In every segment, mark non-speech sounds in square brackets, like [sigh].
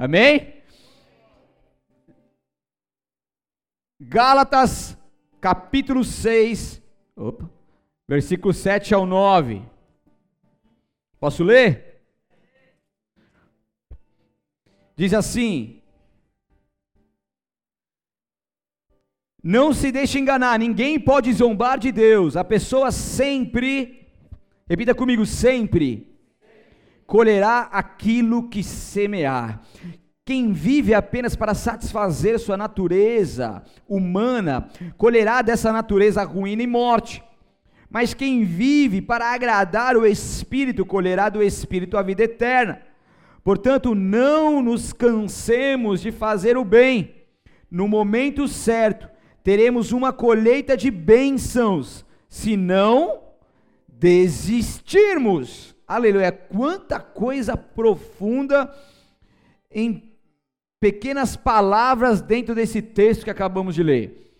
Amém? Gálatas, capítulo 6, opa, versículo 7 ao 9. Posso ler? Diz assim: Não se deixe enganar, ninguém pode zombar de Deus. A pessoa sempre, repita comigo, sempre colherá aquilo que semear. Quem vive apenas para satisfazer sua natureza humana, colherá dessa natureza ruína e morte. Mas quem vive para agradar o Espírito, colherá do Espírito a vida eterna. Portanto, não nos cansemos de fazer o bem. No momento certo, teremos uma colheita de bênçãos, se não desistirmos. Aleluia! Quanta coisa profunda em pequenas palavras dentro desse texto que acabamos de ler.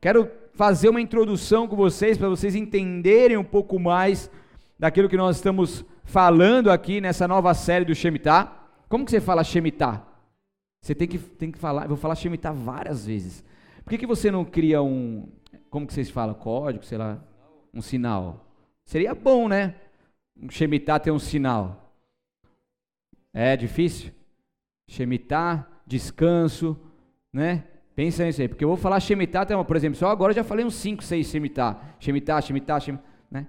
Quero fazer uma introdução com vocês para vocês entenderem um pouco mais daquilo que nós estamos falando aqui nessa nova série do Shemitah. Como que você fala Shemitah? Você tem que, tem que falar, eu vou falar Shemitah várias vezes. Por que, que você não cria um, como que vocês falam, código, sei lá, um sinal? Seria bom, né? Um Shemitah ter um sinal. É difícil? Shemitah, descanso, né? Pensa nisso aí, porque eu vou falar Shemitah, por exemplo, só agora eu já falei uns 5, 6 Shemitah. Shemitah, Shemitah, Shemitah, né?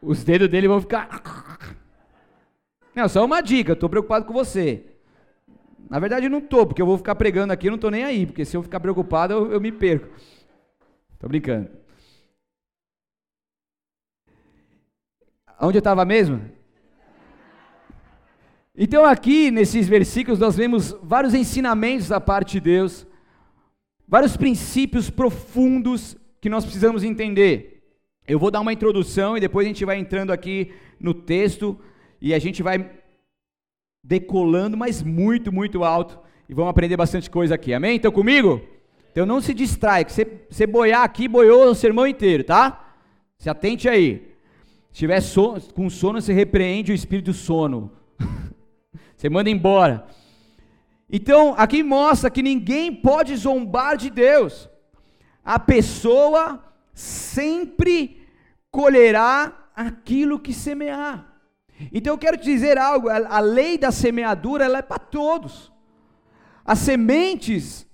Os dedos dele vão ficar... Não, só uma dica, eu estou preocupado com você. Na verdade, não estou, porque eu vou ficar pregando aqui, eu não estou nem aí, porque se eu ficar preocupado, eu, eu me perco. Estou brincando. Onde eu estava mesmo? Então, aqui nesses versículos, nós vemos vários ensinamentos da parte de Deus, vários princípios profundos que nós precisamos entender. Eu vou dar uma introdução e depois a gente vai entrando aqui no texto e a gente vai decolando, mas muito, muito alto. E vamos aprender bastante coisa aqui. Amém? Então comigo? Então não se distrai, que você, você boiar aqui, boiou o sermão inteiro, tá? Se atente aí. Tiver com sono, você repreende o espírito sono. [laughs] você manda embora. Então, aqui mostra que ninguém pode zombar de Deus. A pessoa sempre colherá aquilo que semear. Então eu quero te dizer algo, a, lei da semeadura ela é para todos. As sementes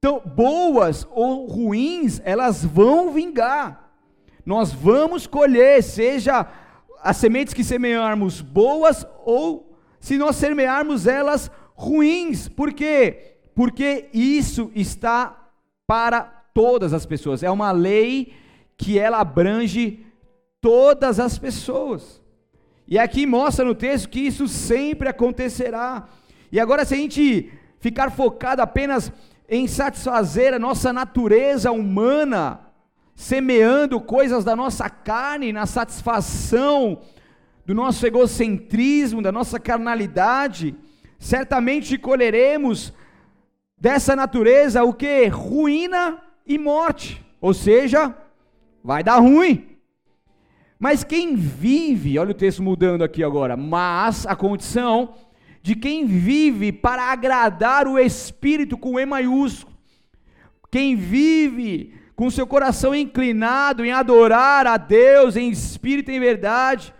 tão boas ou ruins, elas vão vingar. Nós vamos colher, seja as sementes que semearmos boas ou se nós semearmos elas ruins. Por quê? Porque isso está para todas as pessoas. É uma lei que ela abrange todas as pessoas. E aqui mostra no texto que isso sempre acontecerá. E agora, se a gente ficar focado apenas em satisfazer a nossa natureza humana, semeando coisas da nossa carne, na satisfação do nosso egocentrismo, da nossa carnalidade, certamente colheremos dessa natureza o que? Ruína e morte. Ou seja, vai dar ruim. Mas quem vive, olha o texto mudando aqui agora, mas a condição de quem vive para agradar o Espírito com E maiúsculo, quem vive com seu coração inclinado em adorar a Deus em espírito e em verdade,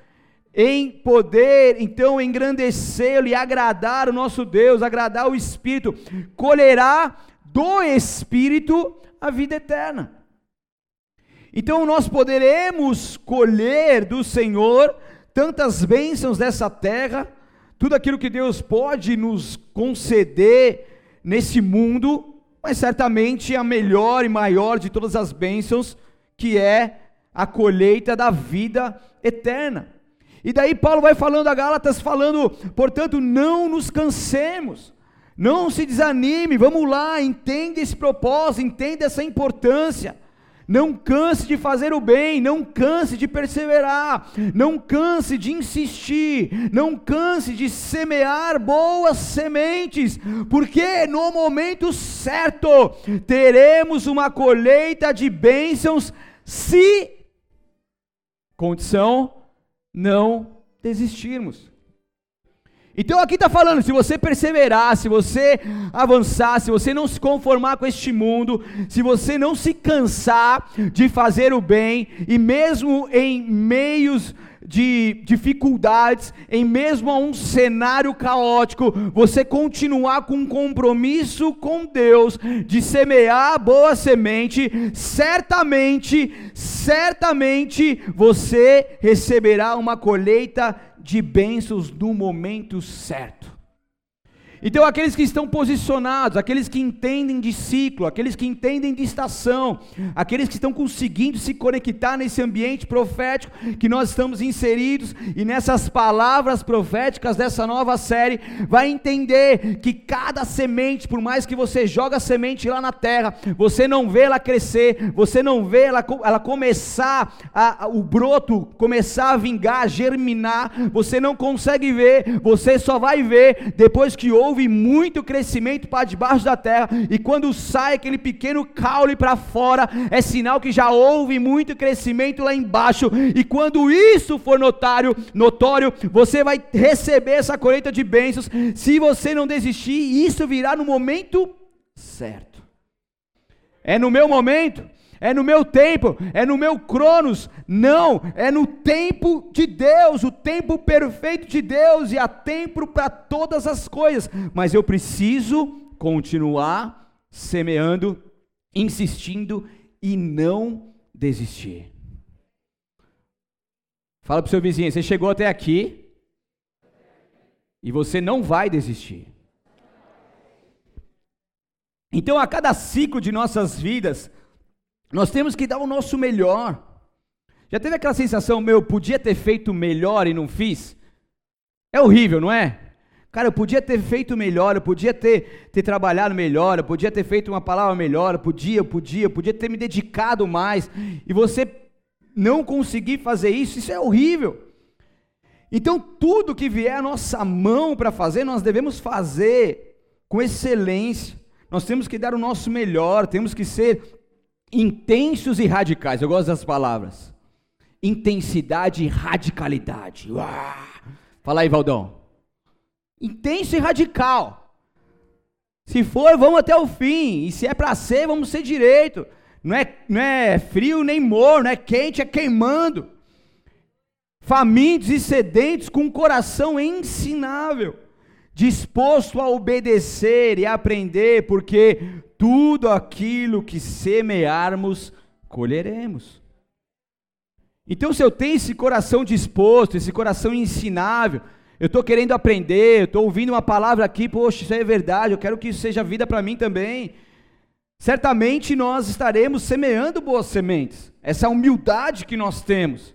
em poder, então engrandecê-lo e agradar o nosso Deus, agradar o Espírito, colherá do Espírito a vida eterna. Então nós poderemos colher do Senhor tantas bênçãos dessa terra, tudo aquilo que Deus pode nos conceder nesse mundo, mas certamente a melhor e maior de todas as bênçãos, que é a colheita da vida eterna. E daí Paulo vai falando a Gálatas, falando, portanto, não nos cansemos, não se desanime, vamos lá, entenda esse propósito, entenda essa importância. Não canse de fazer o bem, não canse de perseverar, não canse de insistir, não canse de semear boas sementes, porque no momento certo teremos uma colheita de bênçãos se condição não desistirmos. Então aqui está falando: se você perseverar, se você avançar, se você não se conformar com este mundo, se você não se cansar de fazer o bem, e mesmo em meios de dificuldades, em mesmo a um cenário caótico, você continuar com um compromisso com Deus de semear boa semente, certamente, certamente você receberá uma colheita de bênçãos no momento certo. Então, aqueles que estão posicionados, aqueles que entendem de ciclo, aqueles que entendem de estação, aqueles que estão conseguindo se conectar nesse ambiente profético que nós estamos inseridos e nessas palavras proféticas dessa nova série, vai entender que cada semente, por mais que você joga a semente lá na terra, você não vê ela crescer, você não vê ela, ela começar, a, a, o broto começar a vingar, germinar, você não consegue ver, você só vai ver depois que houve houve muito crescimento para debaixo da terra, e quando sai aquele pequeno caule para fora, é sinal que já houve muito crescimento lá embaixo, e quando isso for notário, notório, você vai receber essa colheita de bênçãos, se você não desistir, isso virá no momento certo. É no meu momento, é no meu tempo, é no meu cronos. Não, é no tempo de Deus, o tempo perfeito de Deus, e há tempo para todas as coisas. Mas eu preciso continuar semeando, insistindo e não desistir. Fala para o seu vizinho, você chegou até aqui e você não vai desistir. Então, a cada ciclo de nossas vidas, nós temos que dar o nosso melhor. Já teve aquela sensação, meu, podia ter feito melhor e não fiz? É horrível, não é? Cara, eu podia ter feito melhor, eu podia ter, ter trabalhado melhor, eu podia ter feito uma palavra melhor, eu podia, eu podia, eu podia ter me dedicado mais, e você não conseguir fazer isso, isso é horrível. Então, tudo que vier à nossa mão para fazer, nós devemos fazer com excelência. Nós temos que dar o nosso melhor, temos que ser intensos e radicais. Eu gosto das palavras. Intensidade e radicalidade. Uau. Fala aí, Valdão. Intenso e radical. Se for, vamos até o fim. E se é para ser, vamos ser direito. Não é, não é frio nem morno, é quente, é queimando. Famintos e sedentos com um coração ensinável disposto a obedecer e aprender, porque tudo aquilo que semearmos, colheremos. Então, se eu tenho esse coração disposto, esse coração ensinável, eu estou querendo aprender, eu estou ouvindo uma palavra aqui, poxa, isso é verdade, eu quero que isso seja vida para mim também. Certamente nós estaremos semeando boas sementes, essa humildade que nós temos.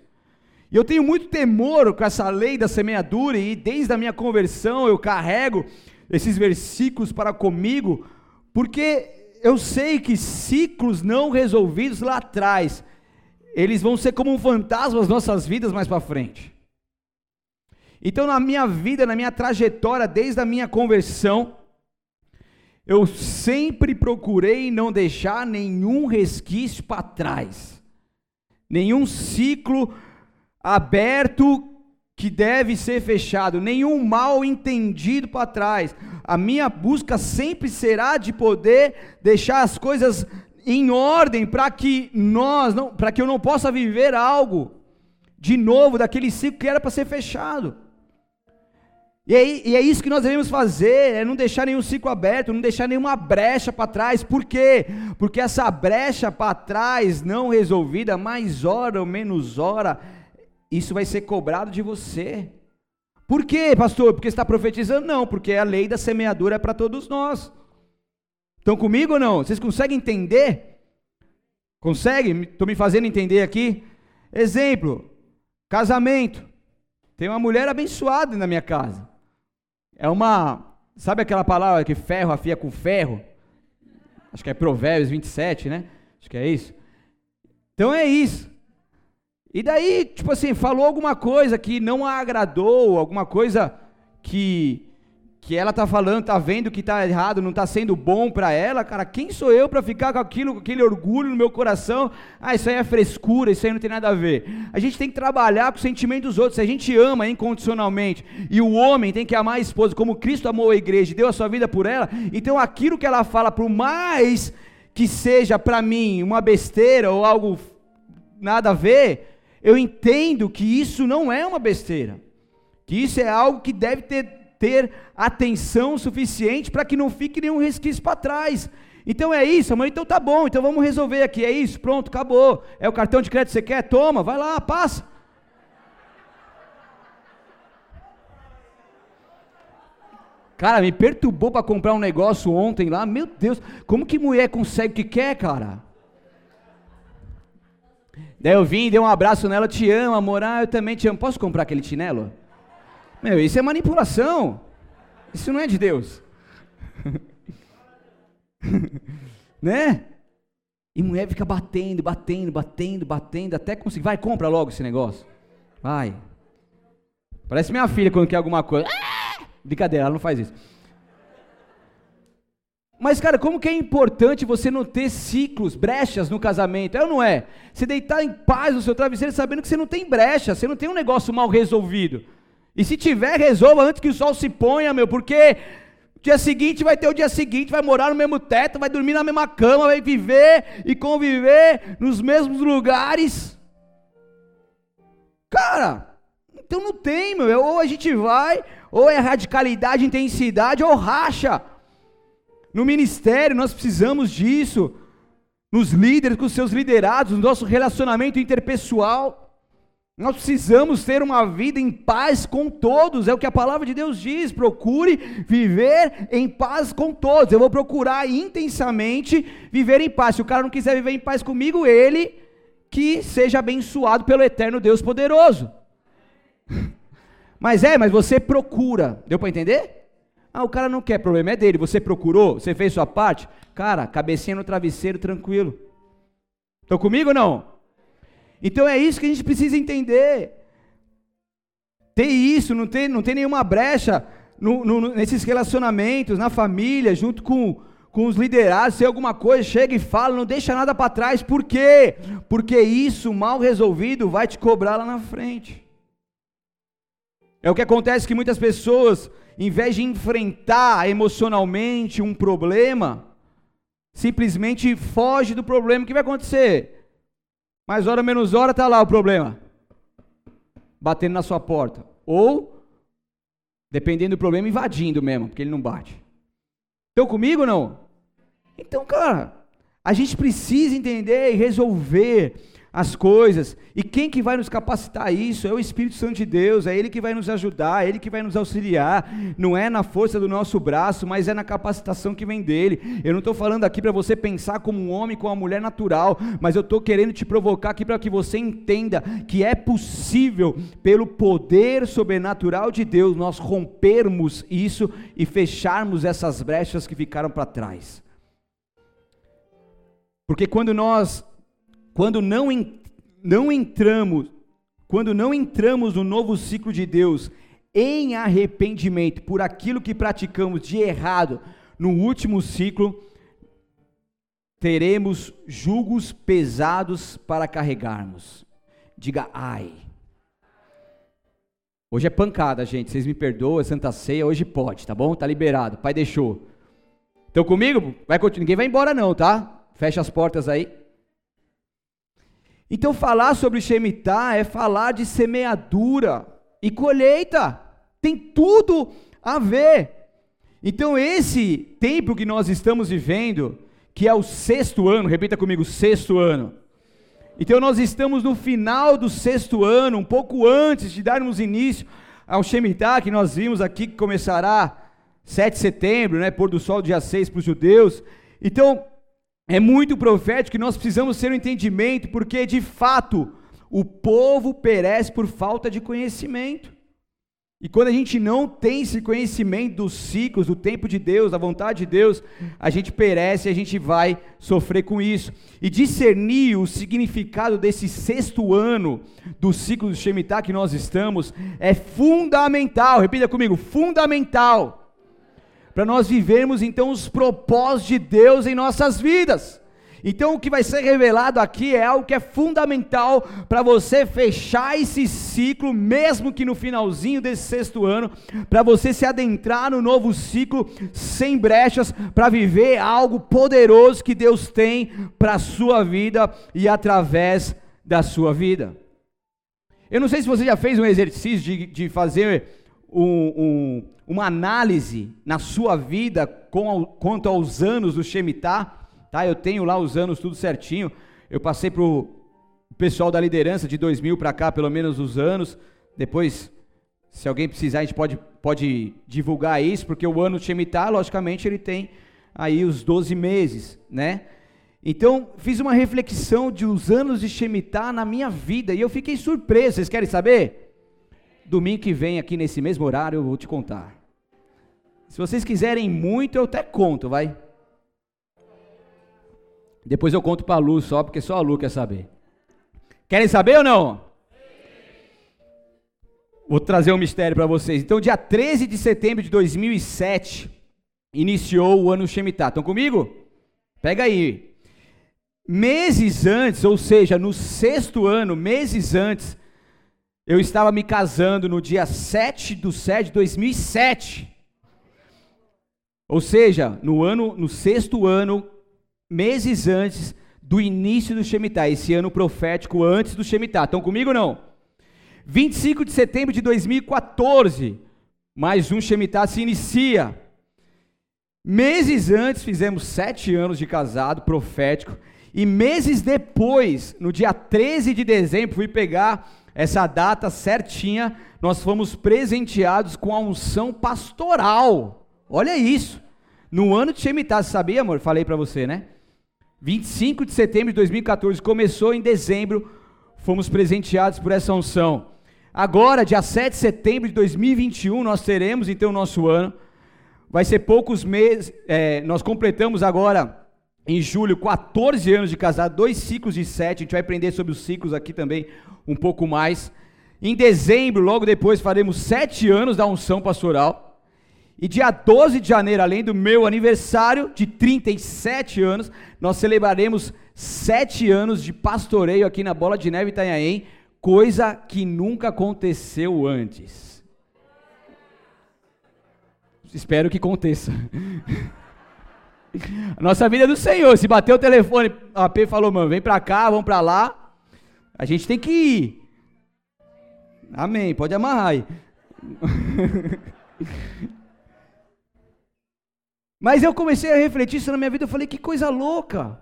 E eu tenho muito temor com essa lei da semeadura, e desde a minha conversão eu carrego esses versículos para comigo, porque eu sei que ciclos não resolvidos lá atrás, eles vão ser como um fantasma nas nossas vidas mais para frente. Então, na minha vida, na minha trajetória, desde a minha conversão, eu sempre procurei não deixar nenhum resquício para trás, nenhum ciclo aberto que deve ser fechado, nenhum mal entendido para trás. A minha busca sempre será de poder deixar as coisas em ordem para que nós, não, para que eu não possa viver algo de novo daquele ciclo que era para ser fechado. E é, e é, isso que nós devemos fazer, é não deixar nenhum ciclo aberto, não deixar nenhuma brecha para trás. Por quê? Porque essa brecha para trás, não resolvida, mais hora ou menos hora, isso vai ser cobrado de você. Por quê, pastor? Porque está profetizando? Não, porque a lei da semeadura é para todos nós. Estão comigo ou não? Vocês conseguem entender? Conseguem? Estou me fazendo entender aqui? Exemplo: casamento. Tem uma mulher abençoada na minha casa. É uma. Sabe aquela palavra que ferro afia com ferro? Acho que é Provérbios 27, né? Acho que é isso. Então é isso. E daí, tipo assim, falou alguma coisa que não a agradou, alguma coisa que que ela está falando, está vendo que está errado, não está sendo bom para ela, cara, quem sou eu para ficar com aquilo, com aquele orgulho no meu coração? Ah, isso aí é frescura, isso aí não tem nada a ver. A gente tem que trabalhar com o sentimento dos outros. Se a gente ama incondicionalmente e o homem tem que amar a esposa como Cristo amou a igreja e deu a sua vida por ela, então aquilo que ela fala, por mais que seja para mim uma besteira ou algo nada a ver, eu entendo que isso não é uma besteira, que isso é algo que deve ter ter atenção suficiente para que não fique nenhum resquício para trás. Então é isso, amor. Então tá bom, então vamos resolver aqui. É isso, pronto, acabou. É o cartão de crédito que você quer? Toma, vai lá, passa. Cara, me perturbou para comprar um negócio ontem lá. Meu Deus, como que mulher consegue o que quer, cara? Daí eu vim, dei um abraço nela, te amo, amor. Ah, eu também te amo. Posso comprar aquele chinelo? Meu, isso é manipulação. Isso não é de Deus. [laughs] né? E mulher fica batendo, batendo, batendo, batendo, até conseguir. Vai, compra logo esse negócio. Vai. Parece minha filha quando quer alguma coisa. Ah! Brincadeira, ela não faz isso. Mas, cara, como que é importante você não ter ciclos, brechas no casamento? É ou não é? Você deitar em paz no seu travesseiro sabendo que você não tem brecha, você não tem um negócio mal resolvido. E se tiver, resolva antes que o sol se ponha, meu, porque dia seguinte vai ter o dia seguinte, vai morar no mesmo teto, vai dormir na mesma cama, vai viver e conviver nos mesmos lugares. Cara, então não tem, meu, ou a gente vai, ou é radicalidade, intensidade, ou racha. No ministério nós precisamos disso, nos líderes, com seus liderados, no nosso relacionamento interpessoal. Nós precisamos ter uma vida em paz com todos, é o que a palavra de Deus diz. Procure viver em paz com todos. Eu vou procurar intensamente viver em paz. Se o cara não quiser viver em paz comigo, ele que seja abençoado pelo eterno Deus poderoso. [laughs] Mas é, mas você procura. Deu para entender? Ah, o cara não quer, problema é dele. Você procurou, você fez sua parte. Cara, cabecinha no travesseiro, tranquilo. Estão comigo ou não? Então é isso que a gente precisa entender. Ter isso, não ter, não ter nenhuma brecha no, no, nesses relacionamentos, na família, junto com, com os liderados, se alguma coisa, chega e fala, não deixa nada para trás. Por quê? Porque isso, mal resolvido, vai te cobrar lá na frente. É o que acontece que muitas pessoas, em vez de enfrentar emocionalmente um problema, simplesmente foge do problema. O que vai acontecer? Mais hora menos hora está lá o problema. Batendo na sua porta. Ou, dependendo do problema, invadindo mesmo, porque ele não bate. Estão comigo ou não? Então, cara, a gente precisa entender e resolver as coisas. E quem que vai nos capacitar a isso? É o Espírito Santo de Deus, é Ele que vai nos ajudar, é Ele que vai nos auxiliar. Não é na força do nosso braço, mas é na capacitação que vem dele. Eu não estou falando aqui para você pensar como um homem com uma mulher natural, mas eu estou querendo te provocar aqui para que você entenda que é possível, pelo poder sobrenatural de Deus, nós rompermos isso e fecharmos essas brechas que ficaram para trás. Porque quando nós quando não, não entramos, quando não entramos no novo ciclo de Deus em arrependimento por aquilo que praticamos de errado no último ciclo, teremos julgos pesados para carregarmos. Diga ai. Hoje é pancada, gente. Vocês me perdoam, é Santa Ceia, hoje pode, tá bom? Tá liberado. Pai deixou. Estão comigo? Vai continuar. Ninguém vai embora não, tá? Fecha as portas aí. Então, falar sobre Shemitah é falar de semeadura e colheita, tem tudo a ver. Então, esse tempo que nós estamos vivendo, que é o sexto ano, repita comigo, sexto ano. Então, nós estamos no final do sexto ano, um pouco antes de darmos início ao Shemitah, que nós vimos aqui, que começará 7 de setembro, né, pôr do sol dia 6 para os judeus. Então, é muito profético que nós precisamos ter um entendimento, porque de fato o povo perece por falta de conhecimento. E quando a gente não tem esse conhecimento dos ciclos, do tempo de Deus, da vontade de Deus, a gente perece e a gente vai sofrer com isso. E discernir o significado desse sexto ano do ciclo do Shemitah que nós estamos é fundamental. Repita comigo: fundamental. Para nós vivermos então os propósitos de Deus em nossas vidas. Então, o que vai ser revelado aqui é algo que é fundamental para você fechar esse ciclo, mesmo que no finalzinho desse sexto ano, para você se adentrar no novo ciclo sem brechas, para viver algo poderoso que Deus tem para a sua vida e através da sua vida. Eu não sei se você já fez um exercício de, de fazer um, um, uma análise na sua vida com, quanto aos anos do Shemitah tá? Eu tenho lá os anos tudo certinho. Eu passei para o pessoal da liderança de 2000 para cá, pelo menos os anos. Depois, se alguém precisar, a gente pode, pode divulgar isso, porque o ano Shemitah, logicamente, ele tem aí os 12 meses, né? Então, fiz uma reflexão de os anos de Shemitah na minha vida e eu fiquei surpreso. Vocês querem saber? Domingo que vem, aqui nesse mesmo horário, eu vou te contar. Se vocês quiserem muito, eu até conto, vai. Depois eu conto para a Lu só, porque só a Lu quer saber. Querem saber ou não? Vou trazer um mistério para vocês. Então, dia 13 de setembro de 2007, iniciou o ano Shemitah. Estão comigo? Pega aí. Meses antes, ou seja, no sexto ano, meses antes, eu estava me casando no dia 7 do 7 de 2007. Ou seja, no ano, no sexto ano meses antes do início do Shemitah, esse ano profético antes do Shemitah. Estão comigo ou não? 25 de setembro de 2014, mais um Shemitah se inicia. Meses antes fizemos sete anos de casado profético, e meses depois, no dia 13 de dezembro, fui pegar essa data certinha, nós fomos presenteados com a unção pastoral. Olha isso. No ano de Shemitah, sabia, amor? Falei para você, né? 25 de setembro de 2014, começou em dezembro, fomos presenteados por essa unção. Agora, dia 7 de setembro de 2021, nós teremos então o nosso ano. Vai ser poucos meses, é, nós completamos agora em julho 14 anos de casado, dois ciclos de sete. A gente vai aprender sobre os ciclos aqui também um pouco mais. Em dezembro, logo depois, faremos sete anos da unção pastoral. E dia 12 de janeiro, além do meu aniversário de 37 anos, nós celebraremos sete anos de pastoreio aqui na Bola de Neve Itanhaém, coisa que nunca aconteceu antes. Espero que aconteça. [laughs] [laughs] Nossa vida é do Senhor. Se bater o telefone, a P falou, mano, vem pra cá, vamos pra lá. A gente tem que ir. Amém. Pode amarrar aí. [laughs] Mas eu comecei a refletir isso na minha vida, eu falei, que coisa louca.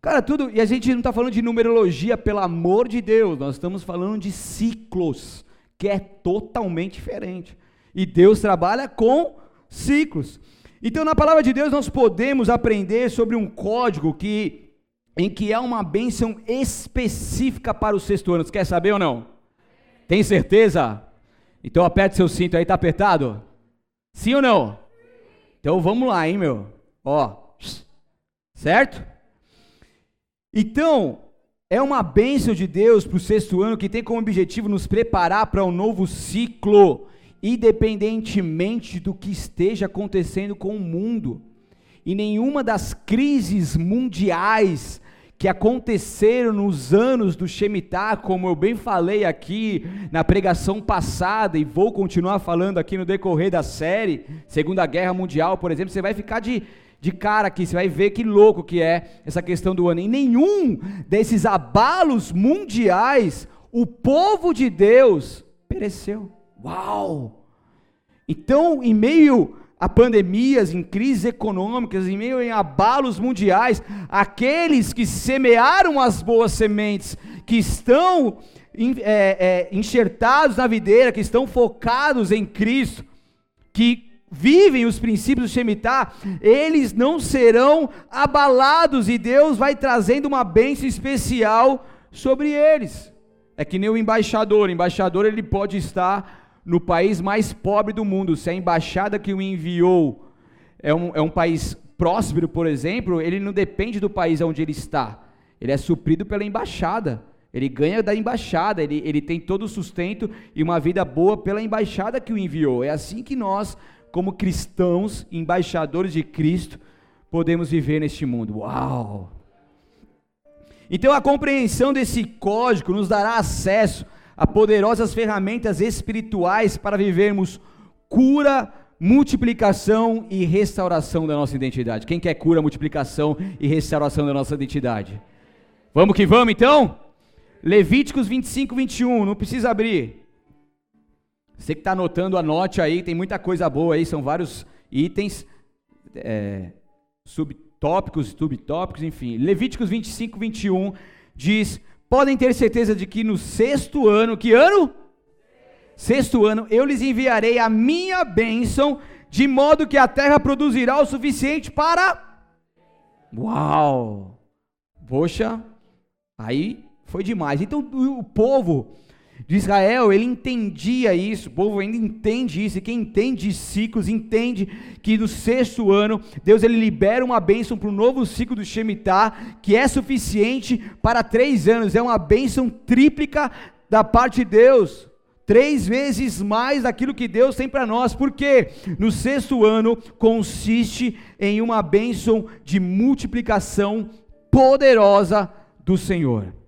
Cara, tudo, e a gente não está falando de numerologia, pelo amor de Deus, nós estamos falando de ciclos, que é totalmente diferente. E Deus trabalha com ciclos. Então, na palavra de Deus, nós podemos aprender sobre um código que, em que há uma bênção específica para o sexto ano. Você quer saber ou não? Tem certeza? Então aperte seu cinto aí, está apertado? Sim ou não? Então vamos lá, hein, meu? Ó, certo? Então, é uma bênção de Deus para o sexto ano que tem como objetivo nos preparar para um novo ciclo, independentemente do que esteja acontecendo com o mundo. E nenhuma das crises mundiais que aconteceram nos anos do Shemitah, como eu bem falei aqui na pregação passada e vou continuar falando aqui no decorrer da série, Segunda Guerra Mundial, por exemplo, você vai ficar de, de cara aqui, você vai ver que louco que é essa questão do ano. Em nenhum desses abalos mundiais, o povo de Deus pereceu. Uau! Então, em meio a pandemias, em crises econômicas, em meio a abalos mundiais, aqueles que semearam as boas sementes, que estão é, é, enxertados na videira, que estão focados em Cristo, que vivem os princípios do Shemitah, eles não serão abalados e Deus vai trazendo uma bênção especial sobre eles. É que nem o embaixador, o embaixador ele pode estar no país mais pobre do mundo, se a embaixada que o enviou é um, é um país próspero, por exemplo, ele não depende do país onde ele está, ele é suprido pela embaixada. Ele ganha da embaixada, ele, ele tem todo o sustento e uma vida boa pela embaixada que o enviou. É assim que nós, como cristãos, embaixadores de Cristo, podemos viver neste mundo. Uau! Então a compreensão desse código nos dará acesso a poderosas ferramentas espirituais para vivermos cura, multiplicação e restauração da nossa identidade. Quem quer cura, multiplicação e restauração da nossa identidade? Vamos que vamos então? Levíticos 25, 21, não precisa abrir. Você que está anotando, anote aí, tem muita coisa boa aí, são vários itens, é, subtópicos, subtópicos, enfim. Levíticos 25, 21 diz: Podem ter certeza de que no sexto ano, que ano? Sexto ano, eu lhes enviarei a minha bênção, de modo que a terra produzirá o suficiente para. Uau! Poxa, aí foi demais. Então o povo de Israel, ele entendia isso, o povo ainda entende isso, e quem entende ciclos entende que no sexto ano, Deus ele libera uma bênção para o novo ciclo do Shemitah, que é suficiente para três anos, é uma bênção tríplica da parte de Deus três vezes mais daquilo que Deus tem para nós, porque no sexto ano consiste em uma bênção de multiplicação poderosa do Senhor.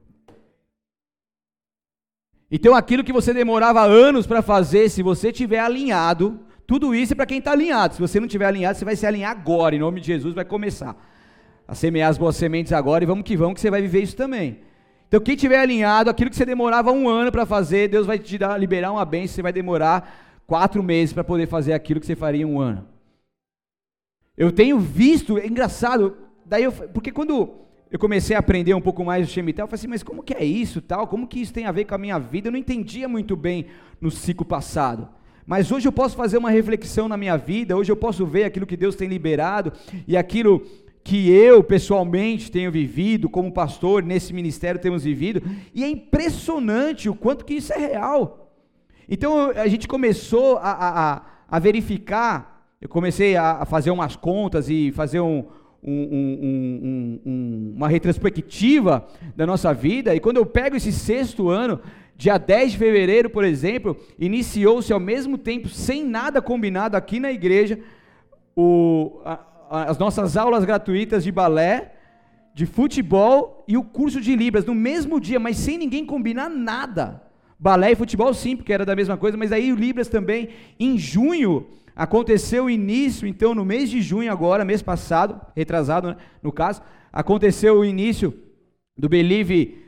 Então aquilo que você demorava anos para fazer, se você tiver alinhado, tudo isso é para quem está alinhado. Se você não tiver alinhado, você vai se alinhar agora, em nome de Jesus, vai começar a semear as boas sementes agora e vamos que vamos, que você vai viver isso também. Então, quem tiver alinhado, aquilo que você demorava um ano para fazer, Deus vai te dar, liberar uma bênção, você vai demorar quatro meses para poder fazer aquilo que você faria em um ano. Eu tenho visto, é engraçado, daí eu, porque quando eu comecei a aprender um pouco mais do Shemitah, eu falei assim, mas como que é isso tal? Como que isso tem a ver com a minha vida? Eu não entendia muito bem no ciclo passado. Mas hoje eu posso fazer uma reflexão na minha vida, hoje eu posso ver aquilo que Deus tem liberado e aquilo que eu pessoalmente tenho vivido, como pastor nesse ministério temos vivido, e é impressionante o quanto que isso é real. Então a gente começou a, a, a verificar, eu comecei a fazer umas contas e fazer um, um, um, uma retrospectiva da nossa vida, e quando eu pego esse sexto ano, dia 10 de fevereiro, por exemplo, iniciou-se ao mesmo tempo, sem nada combinado aqui na igreja, o, a, as nossas aulas gratuitas de balé, de futebol e o curso de Libras no mesmo dia, mas sem ninguém combinar nada. Balé e futebol sim, porque era da mesma coisa, mas aí o Libras também. Em junho aconteceu o início, então no mês de junho agora, mês passado, retrasado né, no caso, aconteceu o início do Believe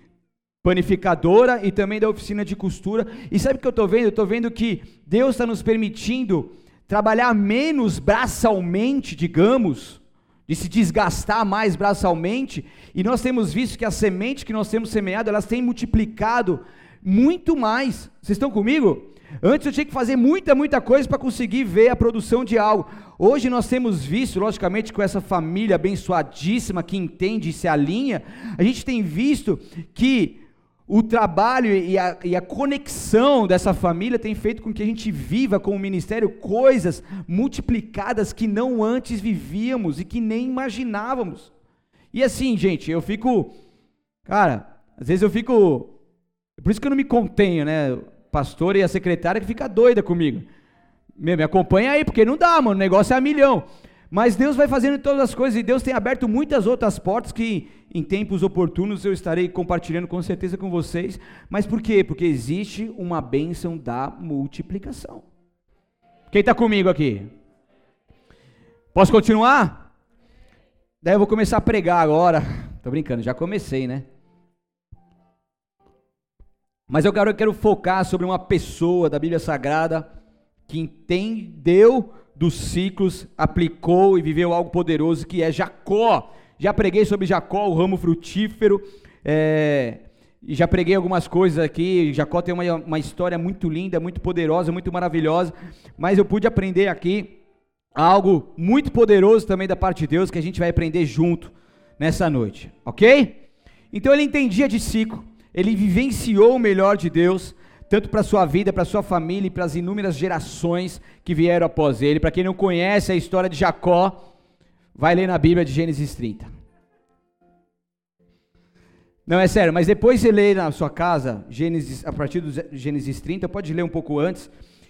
panificadora e também da oficina de costura. E sabe o que eu estou vendo? Eu estou vendo que Deus está nos permitindo trabalhar menos braçalmente, digamos, de se desgastar mais braçalmente, e nós temos visto que as sementes que nós temos semeado, elas têm multiplicado muito mais. Vocês estão comigo? Antes eu tinha que fazer muita, muita coisa para conseguir ver a produção de algo. Hoje nós temos visto, logicamente, com essa família abençoadíssima que entende e se alinha, a gente tem visto que o trabalho e a, e a, conexão dessa família tem feito com que a gente viva com o ministério coisas multiplicadas que não antes vivíamos e que nem imaginávamos. E assim, gente, eu fico. Cara, às vezes eu fico. Por isso que eu não me contenho, né? O pastor e a secretária que fica doida comigo. Meu, me acompanha aí, porque não dá, mano. O negócio é a milhão. Mas Deus vai fazendo todas as coisas e Deus tem aberto muitas outras portas que em tempos oportunos eu estarei compartilhando com certeza com vocês. Mas por quê? Porque existe uma bênção da multiplicação. Quem está comigo aqui? Posso continuar? Daí eu vou começar a pregar agora. Tô brincando, já comecei, né? Mas eu quero, eu quero focar sobre uma pessoa da Bíblia Sagrada que entendeu dos ciclos, aplicou e viveu algo poderoso que é Jacó. Já preguei sobre Jacó, o ramo frutífero, é, e já preguei algumas coisas aqui. Jacó tem uma, uma história muito linda, muito poderosa, muito maravilhosa, mas eu pude aprender aqui algo muito poderoso também da parte de Deus que a gente vai aprender junto nessa noite, ok? Então ele entendia de ciclo, ele vivenciou o melhor de Deus, tanto para sua vida, para sua família e para as inúmeras gerações que vieram após ele. Para quem não conhece a história de Jacó, vai ler na Bíblia de Gênesis 30. Não, é sério, mas depois você lê na sua casa, Gênesis, a partir do Gênesis 30, pode ler um pouco antes,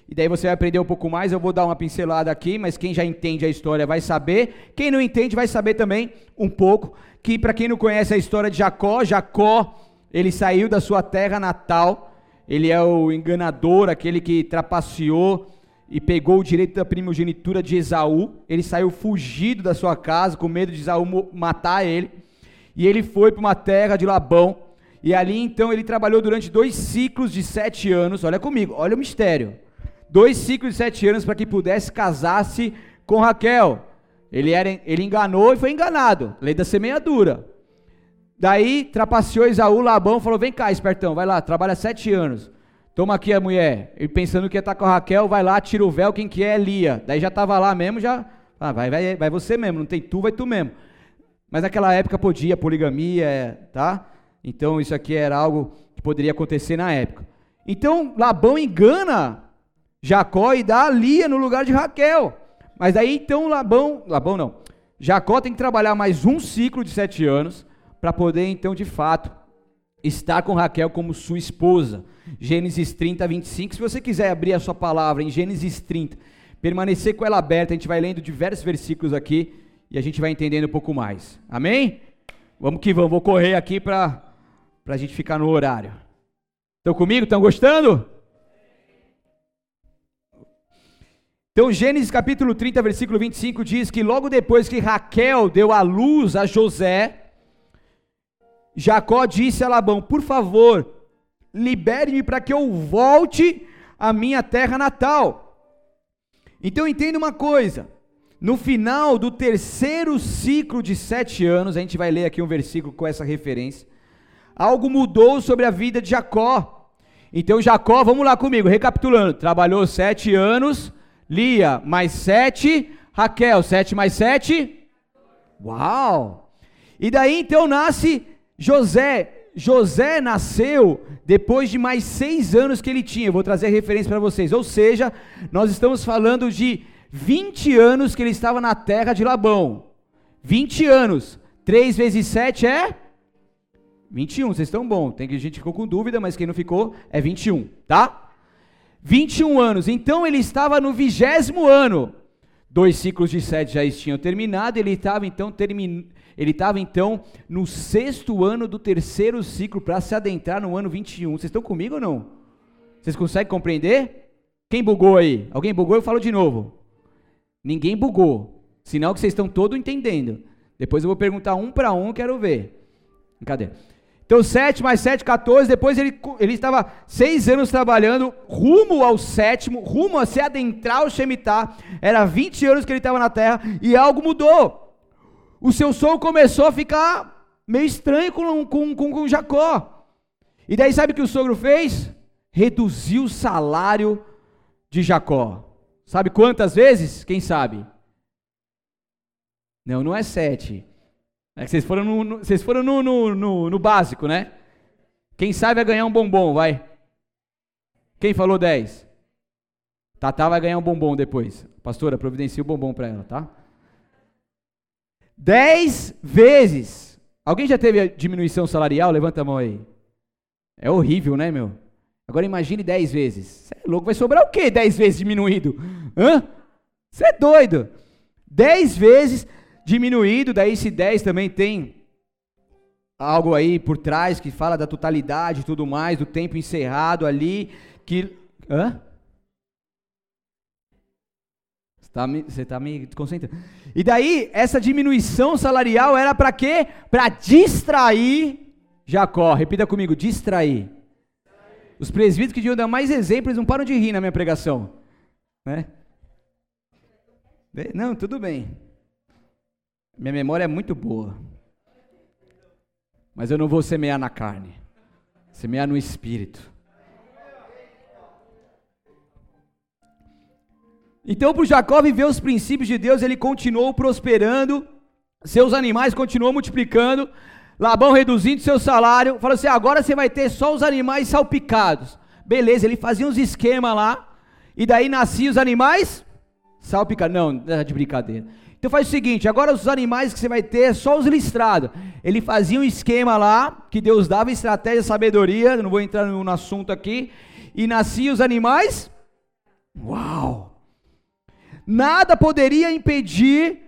e daí você vai aprender um pouco mais. Eu vou dar uma pincelada aqui, mas quem já entende a história vai saber. Quem não entende vai saber também um pouco. Que para quem não conhece a história de Jacó, Jacó ele saiu da sua terra natal. Ele é o enganador, aquele que trapaceou e pegou o direito da primogenitura de Esaú. Ele saiu fugido da sua casa com medo de Esaú matar ele. E ele foi para uma terra de Labão. E ali então ele trabalhou durante dois ciclos de sete anos. Olha comigo, olha o mistério dois ciclos de sete anos para que pudesse casar-se com Raquel. Ele, era, ele enganou e foi enganado. Lei da semeadura. Daí trapaceou Esaú, Labão, falou: Vem cá, espertão, vai lá, trabalha sete anos. Toma aqui a mulher. Ele pensando que ia estar com a Raquel, vai lá, tira o véu, quem que é? Lia. Daí já estava lá mesmo, já. Ah, vai, vai, vai você mesmo, não tem tu, vai tu mesmo. Mas naquela época podia, poligamia, tá? Então isso aqui era algo que poderia acontecer na época. Então Labão engana Jacó e dá Lia no lugar de Raquel. Mas aí então Labão, Labão não, Jacó tem que trabalhar mais um ciclo de sete anos para poder então de fato estar com Raquel como sua esposa. Gênesis 30, 25. Se você quiser abrir a sua palavra em Gênesis 30, permanecer com ela aberta, a gente vai lendo diversos versículos aqui e a gente vai entendendo um pouco mais. Amém? Vamos que vamos, vou correr aqui para a gente ficar no horário. Estão comigo? Estão gostando? Então, Gênesis capítulo 30, versículo 25 diz que logo depois que Raquel deu a luz a José, Jacó disse a Labão: Por favor, libere-me para que eu volte à minha terra natal. Então, entenda uma coisa: no final do terceiro ciclo de sete anos, a gente vai ler aqui um versículo com essa referência, algo mudou sobre a vida de Jacó. Então, Jacó, vamos lá comigo, recapitulando: trabalhou sete anos Lia mais sete, Raquel, sete mais sete. Uau! E daí então nasce José. José nasceu depois de mais seis anos que ele tinha. Eu vou trazer a referência para vocês. Ou seja, nós estamos falando de 20 anos que ele estava na terra de Labão. 20 anos. 3 vezes 7 é? 21. Vocês estão bom. Tem que gente ficou com dúvida, mas quem não ficou é 21, tá? 21 anos. Então ele estava no vigésimo ano. Dois ciclos de sete já tinham terminado. Ele estava então termin... ele estava então no sexto ano do terceiro ciclo para se adentrar no ano 21. Vocês estão comigo ou não? Vocês conseguem compreender? Quem bugou aí? Alguém bugou? Eu falo de novo. Ninguém bugou. Sinal que vocês estão todos entendendo. Depois eu vou perguntar um para um, quero ver. Cadê? Então, 7 mais 7, 14. Depois ele, ele estava seis anos trabalhando, rumo ao sétimo, rumo a se adentrar o Shemitah. Era 20 anos que ele estava na terra e algo mudou. O seu som começou a ficar meio estranho com, com, com, com Jacó. E daí, sabe o que o sogro fez? Reduziu o salário de Jacó. Sabe quantas vezes? Quem sabe? Não, não é sete. É que vocês foram no, no vocês foram no, no, no, básico, né? Quem sabe vai ganhar um bombom, vai. Quem falou 10? Tatá vai ganhar um bombom depois. Pastora, providencie o bombom para ela, tá? 10 vezes. Alguém já teve diminuição salarial? Levanta a mão aí. É horrível, né, meu? Agora imagine 10 vezes. Você é louco, vai sobrar o quê 10 vezes diminuído? Hã? Você é doido. 10 vezes diminuído, daí esse 10 também tem algo aí por trás que fala da totalidade e tudo mais, do tempo encerrado ali, que... Hã? Você está me, me desconcentrando. E daí, essa diminuição salarial era para quê? Para distrair Jacó. Repita comigo, distrair. Os presbíteros que deviam dar mais exemplos não param de rir na minha pregação. Né? Não, tudo bem. Minha memória é muito boa. Mas eu não vou semear na carne, semear no espírito. Então, para Jacó viver os princípios de Deus, ele continuou prosperando, seus animais continuou multiplicando, Labão reduzindo seu salário, falou assim: agora você vai ter só os animais salpicados. Beleza, ele fazia uns esquemas lá, e daí nasciam os animais salpicados. Não, de brincadeira. Então faz o seguinte, agora os animais que você vai ter, só os listrados. Ele fazia um esquema lá, que Deus dava estratégia, sabedoria, não vou entrar no assunto aqui, e nasciam os animais Uau! Nada poderia impedir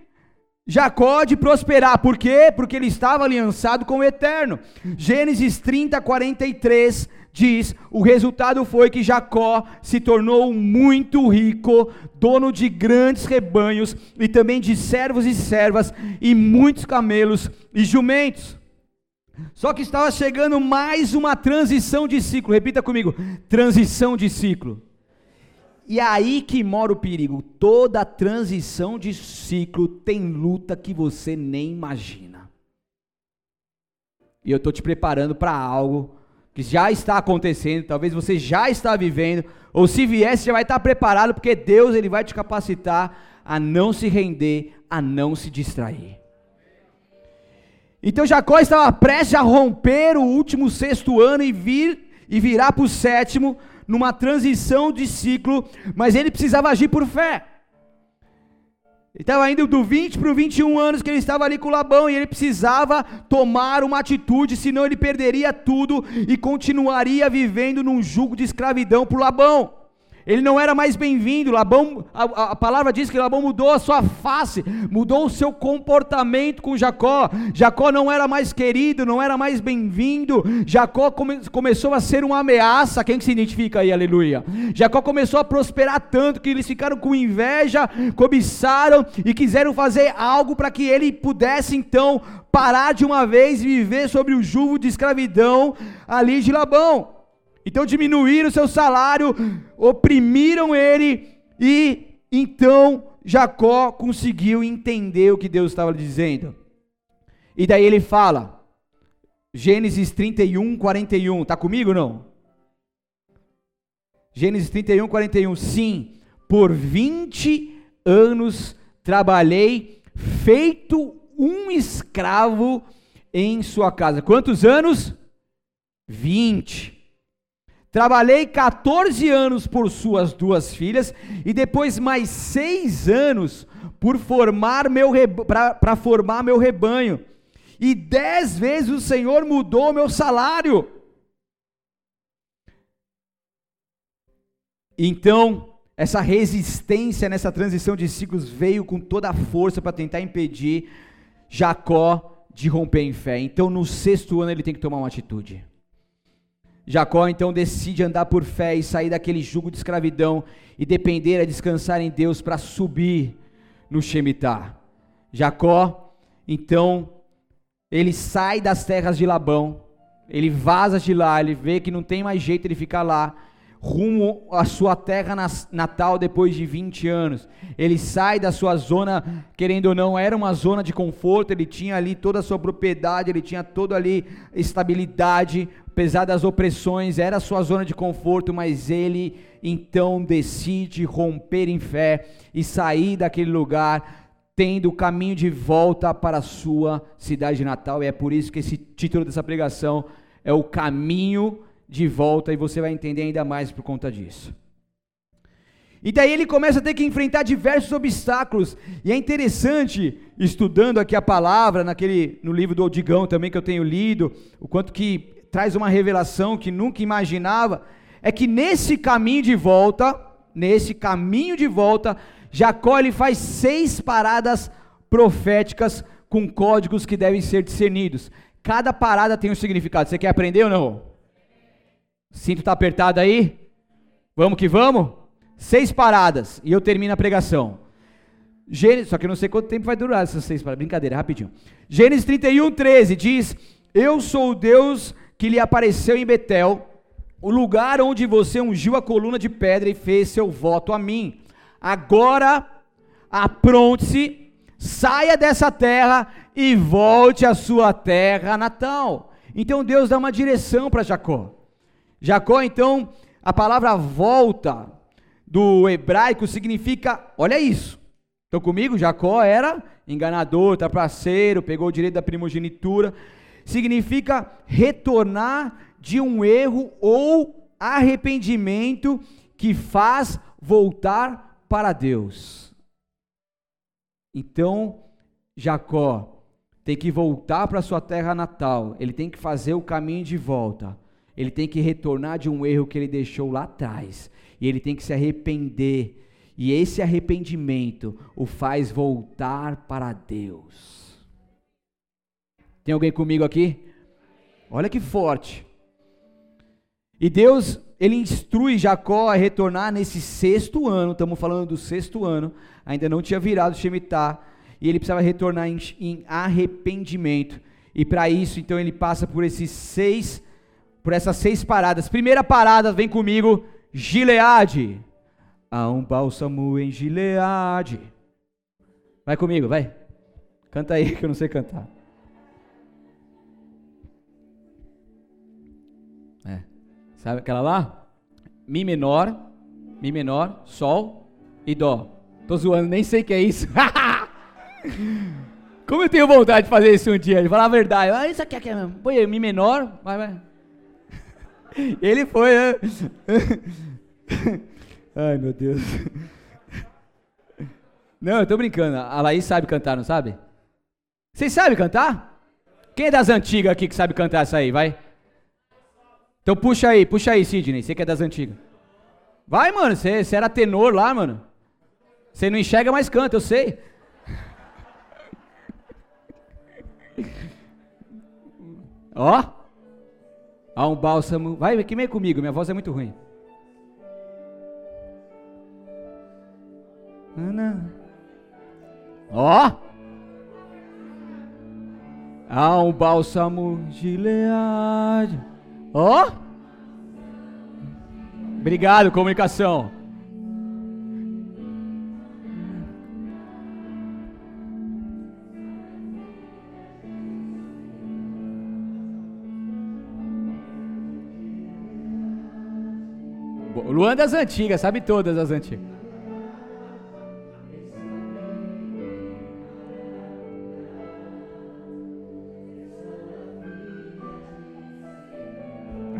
Jacó de prosperar. Por quê? Porque ele estava aliançado com o Eterno. Gênesis 30, 43 diz: o resultado foi que Jacó se tornou muito rico, dono de grandes rebanhos e também de servos e servas e muitos camelos e jumentos. Só que estava chegando mais uma transição de ciclo. Repita comigo: transição de ciclo. E é aí que mora o perigo. Toda transição de ciclo tem luta que você nem imagina. E eu estou te preparando para algo que já está acontecendo, talvez você já está vivendo, ou se você já vai estar preparado, porque Deus ele vai te capacitar a não se render, a não se distrair. Então Jacó estava prestes a romper o último sexto ano e vir e virar para o sétimo, numa transição de ciclo, mas ele precisava agir por fé. Ele estava indo do 20 para o 21 anos que ele estava ali com Labão e ele precisava tomar uma atitude, senão ele perderia tudo e continuaria vivendo num jugo de escravidão por Labão. Ele não era mais bem-vindo. Labão, a, a, palavra diz que Labão mudou a sua face, mudou o seu comportamento com Jacó. Jacó não era mais querido, não era mais bem-vindo. Jacó come, começou a ser uma ameaça. Quem que se identifica aí, aleluia? Jacó começou a prosperar tanto que eles ficaram com inveja, cobiçaram e quiseram fazer algo para que ele pudesse então parar de uma vez e viver sobre o jugo de escravidão ali de Labão. Então diminuíram o seu salário, oprimiram ele e então Jacó conseguiu entender o que Deus estava dizendo. E daí ele fala, Gênesis 31, 41, tá comigo não? Gênesis 31, 41, sim, por 20 anos trabalhei feito um escravo em sua casa. Quantos anos? 20. Trabalhei 14 anos por suas duas filhas e depois mais seis anos por formar meu para formar meu rebanho. E dez vezes o Senhor mudou meu salário. Então, essa resistência nessa transição de ciclos veio com toda a força para tentar impedir Jacó de romper em fé. Então, no sexto ano, ele tem que tomar uma atitude. Jacó então decide andar por fé e sair daquele jugo de escravidão e depender a descansar em Deus para subir no Shemitah. Jacó, então, ele sai das terras de Labão, ele vaza de lá, ele vê que não tem mais jeito de ficar lá, rumo à sua terra natal depois de 20 anos. Ele sai da sua zona, querendo ou não, era uma zona de conforto, ele tinha ali toda a sua propriedade, ele tinha toda ali estabilidade, apesar das opressões, era a sua zona de conforto, mas ele então decide romper em fé e sair daquele lugar, tendo o caminho de volta para a sua cidade natal. E é por isso que esse título dessa pregação é o caminho de volta, e você vai entender ainda mais por conta disso. E daí ele começa a ter que enfrentar diversos obstáculos. E é interessante, estudando aqui a palavra, naquele, no livro do Odigão também que eu tenho lido, o quanto que traz uma revelação que nunca imaginava, é que nesse caminho de volta, nesse caminho de volta, Jacó ele faz seis paradas proféticas com códigos que devem ser discernidos. Cada parada tem um significado. Você quer aprender ou não? Cinto está apertado aí? Vamos que vamos? Seis paradas e eu termino a pregação. Gênesis, só que eu não sei quanto tempo vai durar essas seis paradas. Brincadeira, rapidinho. Gênesis 31, 13 diz: Eu sou o Deus que lhe apareceu em Betel, o lugar onde você ungiu a coluna de pedra e fez seu voto a mim. Agora, apronte-se, saia dessa terra e volte à sua terra natal. Então Deus dá uma direção para Jacó. Jacó, então, a palavra volta do hebraico significa, olha isso. Estão comigo? Jacó era enganador, trapaceiro, pegou o direito da primogenitura significa retornar de um erro ou arrependimento que faz voltar para Deus. Então, Jacó tem que voltar para sua terra natal, ele tem que fazer o caminho de volta. Ele tem que retornar de um erro que ele deixou lá atrás, e ele tem que se arrepender, e esse arrependimento o faz voltar para Deus. Tem alguém comigo aqui? Olha que forte. E Deus, ele instrui Jacó a retornar nesse sexto ano, estamos falando do sexto ano, ainda não tinha virado Shemitah, e ele precisava retornar em, em arrependimento. E para isso, então, ele passa por esses seis, por essas seis paradas. Primeira parada, vem comigo, Gileade. Há um bálsamo em Gileade. Vai comigo, vai. Canta aí [laughs] que eu não sei cantar. É. Sabe aquela lá? Mi menor, Mi menor, Sol e Dó. Tô zoando, nem sei que é isso. [laughs] Como eu tenho vontade de fazer isso um dia, de falar a verdade. Ah, isso aqui é mesmo. Põe aí, Mi menor, vai, vai. Ele foi, né? Ai, meu Deus. Não, eu tô brincando. A Laís sabe cantar, não sabe? Vocês sabem cantar? Quem é das antigas aqui que sabe cantar essa aí? Vai. Então puxa aí, puxa aí, Sidney. Você que é das antigas. Vai, mano. Você, era tenor lá, mano. Você não enxerga, mas canta, eu sei. Ó. Há um bálsamo. Vai meio comigo, minha voz é muito ruim. Ó. Há um bálsamo de leade. Ó. Obrigado, comunicação. Luan das antigas, sabe todas as antigas.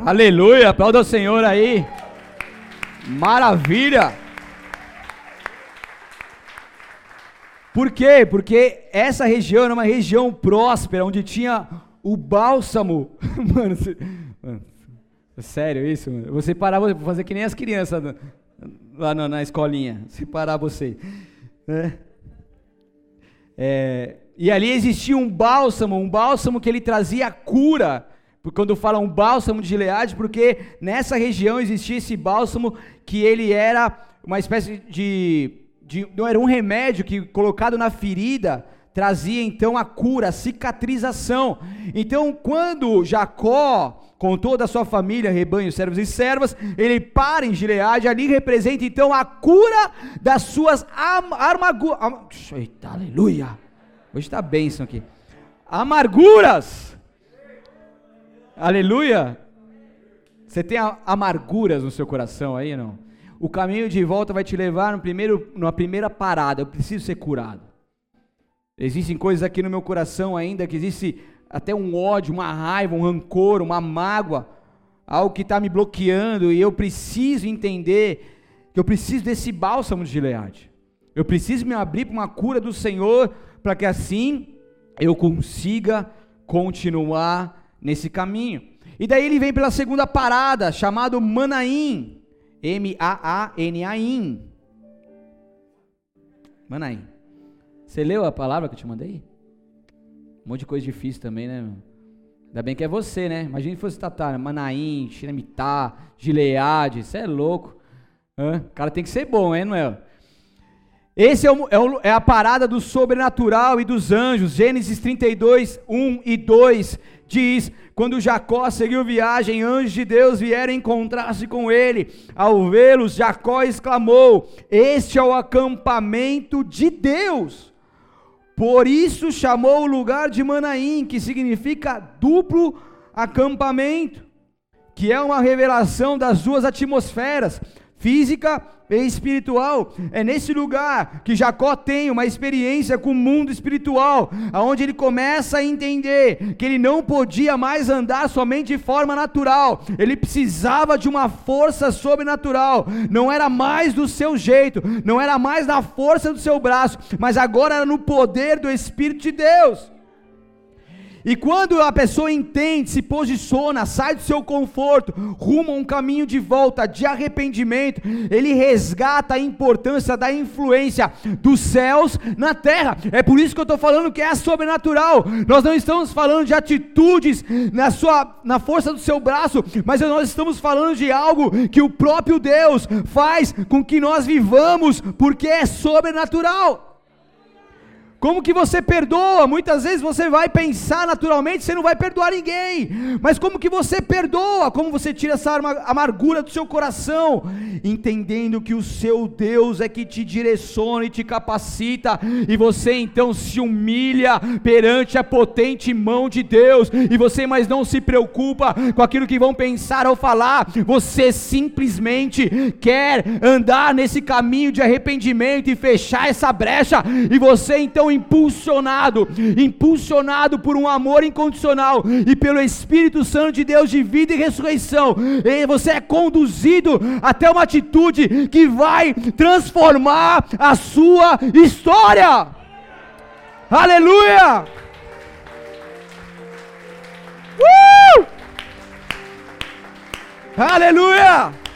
Aleluia, aplauda o Senhor aí. Maravilha. Por quê? Porque essa região era uma região próspera, onde tinha o bálsamo. [laughs] Mano, mano, sério isso? Mano? Vou separar, vou fazer que nem as crianças lá na, na escolinha. Separar você. É. É, e ali existia um bálsamo, um bálsamo que ele trazia cura quando fala um bálsamo de Gileade, porque nessa região existia esse bálsamo que ele era uma espécie de, de não era um remédio que colocado na ferida trazia então a cura, a cicatrização. Então, quando Jacó, com toda a sua família, rebanhos, servos e servas, ele para em Gileade, ali representa então a cura das suas amarguras. Eita, aleluia! Hoje está bênção aqui. Amarguras Aleluia! Você tem amarguras no seu coração aí, não? O caminho de volta vai te levar no primeiro, na primeira parada. Eu preciso ser curado. Existem coisas aqui no meu coração ainda que existe até um ódio, uma raiva, um rancor, uma mágoa, algo que está me bloqueando e eu preciso entender que eu preciso desse bálsamo de Gileade. Eu preciso me abrir para uma cura do Senhor para que assim eu consiga continuar nesse caminho. E daí ele vem pela segunda parada, chamado Manaim. M-A-A-N-A-I-M. Manaim. Você leu a palavra que eu te mandei? Um monte de coisa difícil também, né? Ainda bem que é você, né? Imagina se fosse Tatar, Manaim, Shiremitá, Gileade, você é louco. Hã? O cara tem que ser bom, hein, Noel? Esse é, o, é, o, é, a parada do sobrenatural e dos anjos. Gênesis 32, 1 e 2 diz: Quando Jacó seguiu viagem, anjos de Deus vieram encontrar-se com ele. Ao vê-los, Jacó exclamou: Este é o acampamento de Deus. Por isso chamou o lugar de Manaim, que significa duplo acampamento, que é uma revelação das duas atmosferas física e espiritual. É nesse lugar que Jacó tem uma experiência com o mundo espiritual, aonde ele começa a entender que ele não podia mais andar somente de forma natural. Ele precisava de uma força sobrenatural. Não era mais do seu jeito, não era mais da força do seu braço, mas agora era no poder do Espírito de Deus. E quando a pessoa entende, se posiciona, sai do seu conforto, rumo a um caminho de volta, de arrependimento, ele resgata a importância da influência dos céus na terra. É por isso que eu estou falando que é sobrenatural. Nós não estamos falando de atitudes na, sua, na força do seu braço, mas nós estamos falando de algo que o próprio Deus faz com que nós vivamos, porque é sobrenatural. Como que você perdoa? Muitas vezes você vai pensar naturalmente, você não vai perdoar ninguém. Mas como que você perdoa? Como você tira essa amargura do seu coração? Entendendo que o seu Deus é que te direciona e te capacita, e você então se humilha perante a potente mão de Deus, e você mais não se preocupa com aquilo que vão pensar ou falar. Você simplesmente quer andar nesse caminho de arrependimento e fechar essa brecha, e você então impulsionado, impulsionado por um amor incondicional e pelo Espírito Santo de Deus de vida e ressurreição. E você é conduzido até uma atitude que vai transformar a sua história. Aleluia! Uh! Aleluia!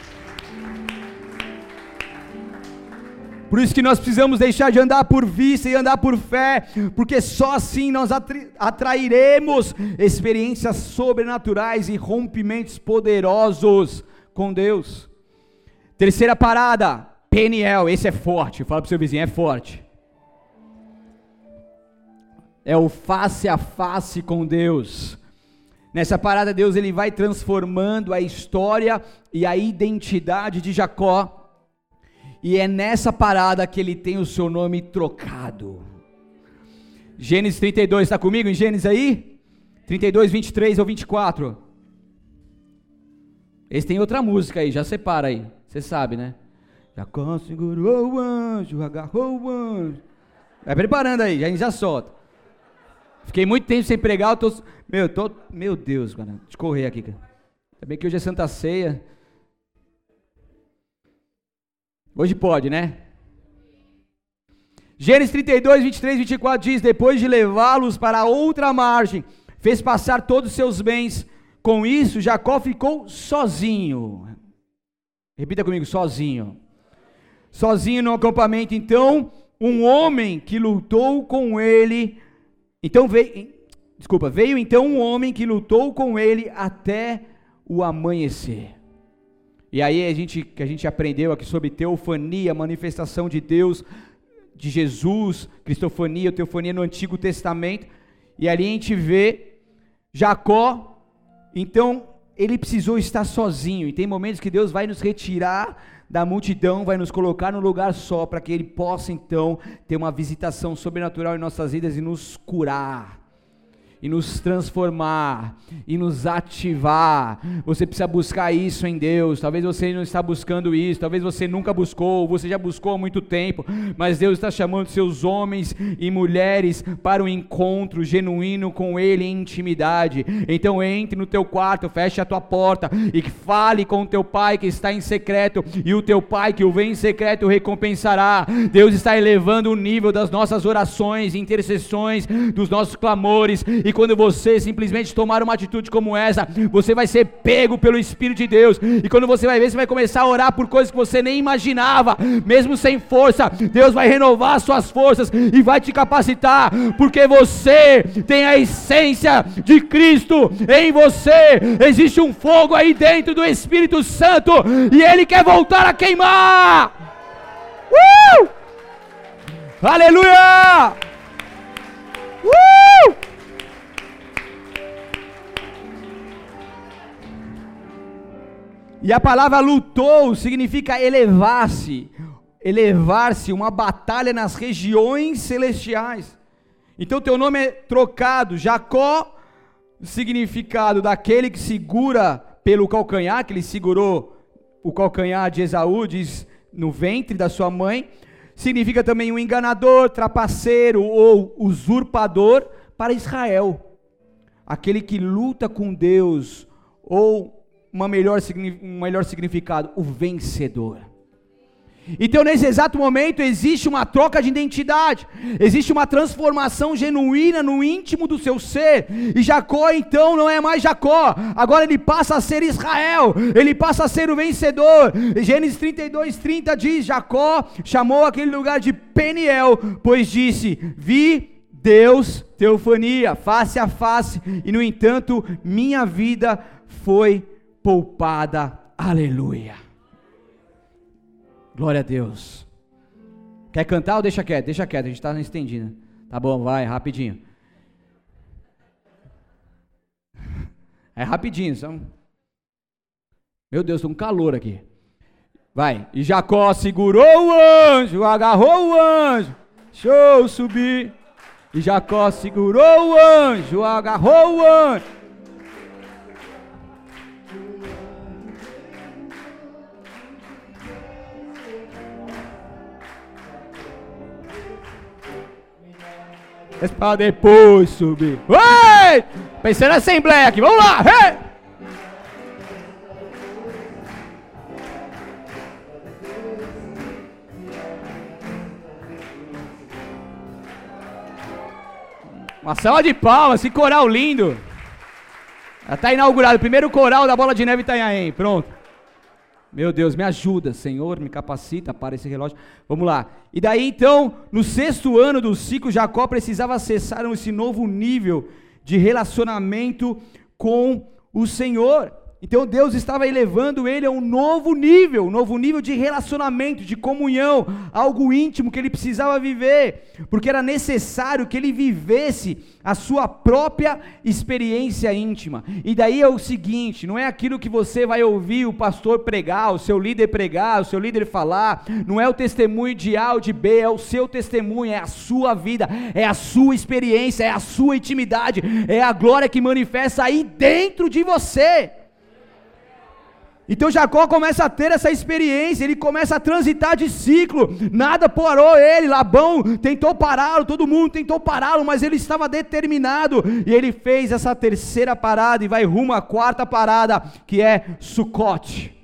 Por isso que nós precisamos deixar de andar por vista e andar por fé, porque só assim nós atrairemos experiências sobrenaturais e rompimentos poderosos com Deus. Terceira parada, Peniel, esse é forte. Fala para o seu vizinho, é forte. É o face a face com Deus. Nessa parada, Deus ele vai transformando a história e a identidade de Jacó e é nessa parada que ele tem o seu nome trocado. Gênesis 32, está comigo em Gênesis aí? 32, 23 ou 24. Esse tem outra música aí, já separa aí. Você sabe, né? Jacó segurou o anjo, agarrou o anjo. Vai preparando aí, já, já solta. Fiquei muito tempo sem pregar, eu tô. Meu, tô. Meu Deus, cara. Deixa eu correr aqui, cara. Também que hoje é Santa Ceia. Hoje pode, né? Gênesis 32, 23, 24 diz: Depois de levá-los para outra margem, fez passar todos os seus bens. Com isso, Jacó ficou sozinho. Repita comigo: sozinho. Sozinho no acampamento. Então, um homem que lutou com ele. Então veio. Desculpa, veio então um homem que lutou com ele até o amanhecer. E aí a gente que a gente aprendeu aqui sobre teofania, manifestação de Deus, de Jesus, cristofania, teofania no Antigo Testamento. E ali a gente vê Jacó, então ele precisou estar sozinho. E tem momentos que Deus vai nos retirar da multidão, vai nos colocar num lugar só, para que Ele possa então ter uma visitação sobrenatural em nossas vidas e nos curar e nos transformar e nos ativar. Você precisa buscar isso em Deus. Talvez você não está buscando isso, talvez você nunca buscou, você já buscou há muito tempo, mas Deus está chamando seus homens e mulheres para um encontro genuíno com Ele em intimidade. Então entre no teu quarto, feche a tua porta e fale com o teu pai que está em secreto, e o teu pai que o vem em secreto recompensará. Deus está elevando o nível das nossas orações, intercessões, dos nossos clamores e quando você simplesmente tomar uma atitude como essa, você vai ser pego pelo Espírito de Deus. E quando você vai ver, você vai começar a orar por coisas que você nem imaginava, mesmo sem força. Deus vai renovar suas forças e vai te capacitar, porque você tem a essência de Cristo em você. Existe um fogo aí dentro do Espírito Santo e ele quer voltar a queimar. Uh! Aleluia! Uh! E a palavra lutou significa elevar-se, elevar-se, uma batalha nas regiões celestiais. Então teu nome é trocado, Jacó, significado daquele que segura pelo calcanhar, que ele segurou o calcanhar de Esaú, diz no ventre da sua mãe, significa também um enganador, trapaceiro ou usurpador para Israel. Aquele que luta com Deus ou uma melhor, um melhor significado, o vencedor. Então, nesse exato momento, existe uma troca de identidade, existe uma transformação genuína no íntimo do seu ser, e Jacó então não é mais Jacó, agora ele passa a ser Israel, ele passa a ser o vencedor. Gênesis 32, 30 diz: Jacó chamou aquele lugar de Peniel, pois disse: Vi Deus, teofania, face a face, e no entanto, minha vida foi poupada. Aleluia. Glória a Deus. Quer cantar ou deixa quieto? Deixa quieto, a gente está estendendo. Tá bom, vai, rapidinho. É rapidinho, só. Meu Deus, tô com calor aqui. Vai. E Jacó segurou o anjo, agarrou o anjo, show subir. E Jacó segurou o anjo, agarrou o anjo. É para depois subir. Ei! Pensando na assembleia aqui, vamos lá! Uma salva de palmas, esse coral lindo. Já está inaugurado o primeiro coral da Bola de Neve Itanhaém. Pronto. Meu Deus, me ajuda, Senhor, me capacita para esse relógio. Vamos lá. E daí então, no sexto ano do ciclo, Jacó precisava acessar esse novo nível de relacionamento com o Senhor. Então Deus estava elevando ele a um novo nível, um novo nível de relacionamento, de comunhão, algo íntimo que ele precisava viver, porque era necessário que ele vivesse a sua própria experiência íntima. E daí é o seguinte: não é aquilo que você vai ouvir o pastor pregar, o seu líder pregar, o seu líder falar, não é o testemunho de A ou de B, é o seu testemunho, é a sua vida, é a sua experiência, é a sua intimidade, é a glória que manifesta aí dentro de você. Então Jacó começa a ter essa experiência, ele começa a transitar de ciclo, nada parou ele, Labão tentou pará-lo, todo mundo tentou pará-lo, mas ele estava determinado, e ele fez essa terceira parada e vai rumo à quarta parada, que é Sucote.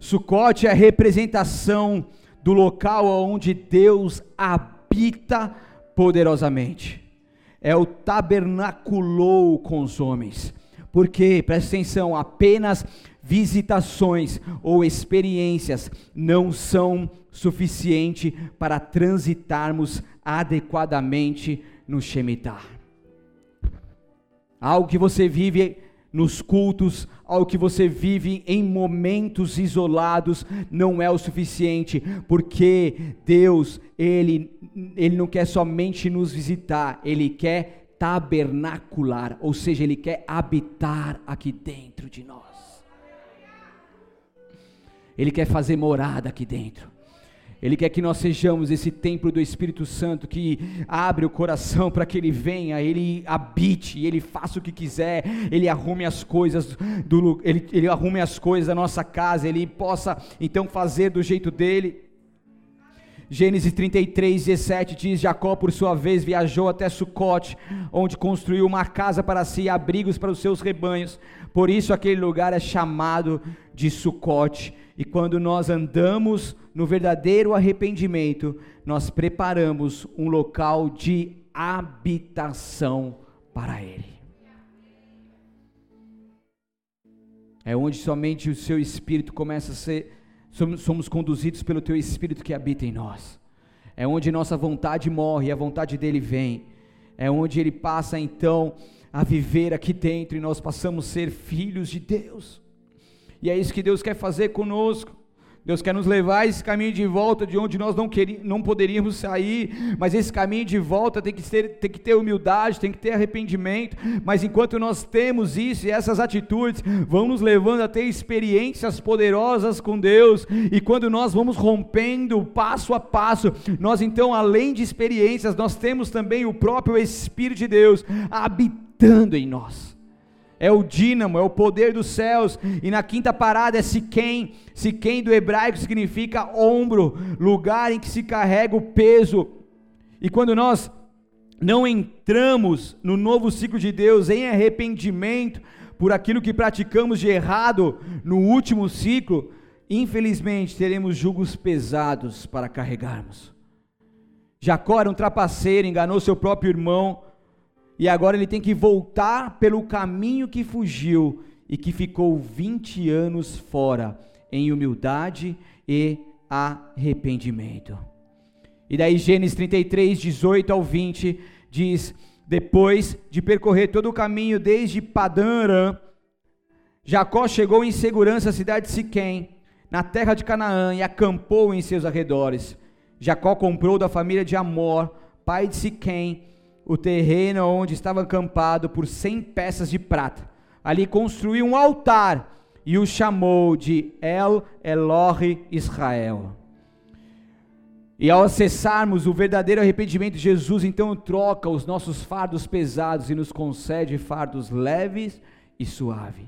Sucote é a representação do local onde Deus habita poderosamente. É o tabernaculou com os homens. Porque, presta atenção, apenas visitações ou experiências não são suficiente para transitarmos adequadamente no Shemitah. Algo que você vive nos cultos, algo que você vive em momentos isolados, não é o suficiente, porque Deus, Ele, Ele não quer somente nos visitar, Ele quer tabernacular, ou seja, Ele quer habitar aqui dentro de nós. Ele quer fazer morada aqui dentro. Ele quer que nós sejamos esse templo do Espírito Santo que abre o coração para que ele venha, ele habite, ele faça o que quiser, ele arrume as coisas do ele, ele arrume as coisas da nossa casa, ele possa então fazer do jeito dele. Gênesis 33, 17 diz: Jacó, por sua vez, viajou até Sucote, onde construiu uma casa para si e abrigos para os seus rebanhos. Por isso aquele lugar é chamado de Sucote. E quando nós andamos no verdadeiro arrependimento, nós preparamos um local de habitação para Ele. É onde somente o seu espírito começa a ser somos, somos conduzidos pelo Teu Espírito que habita em nós. É onde nossa vontade morre e a vontade dele vem. É onde ele passa então a viver aqui dentro e nós passamos a ser filhos de Deus. E é isso que Deus quer fazer conosco. Deus quer nos levar a esse caminho de volta de onde nós não, queríamos, não poderíamos sair, mas esse caminho de volta tem que, ter, tem que ter humildade, tem que ter arrependimento, mas enquanto nós temos isso e essas atitudes, vão nos levando a ter experiências poderosas com Deus, e quando nós vamos rompendo passo a passo, nós então, além de experiências, nós temos também o próprio Espírito de Deus habitando em nós é o dínamo, é o poder dos céus. E na quinta parada é Siquém. Siquém do hebraico significa ombro, lugar em que se carrega o peso. E quando nós não entramos no novo ciclo de Deus em arrependimento por aquilo que praticamos de errado no último ciclo, infelizmente teremos julgos pesados para carregarmos. Jacó era um trapaceiro, enganou seu próprio irmão, e agora ele tem que voltar pelo caminho que fugiu e que ficou 20 anos fora, em humildade e arrependimento. E daí Gênesis 33, 18 ao 20 diz: Depois de percorrer todo o caminho desde Padã Jacó chegou em segurança à cidade de Siquém, na terra de Canaã, e acampou em seus arredores. Jacó comprou da família de Amor, pai de Siquém, o terreno onde estava acampado por cem peças de prata. Ali construiu um altar e o chamou de El Elohe Israel. E ao acessarmos o verdadeiro arrependimento, Jesus então troca os nossos fardos pesados e nos concede fardos leves e suaves.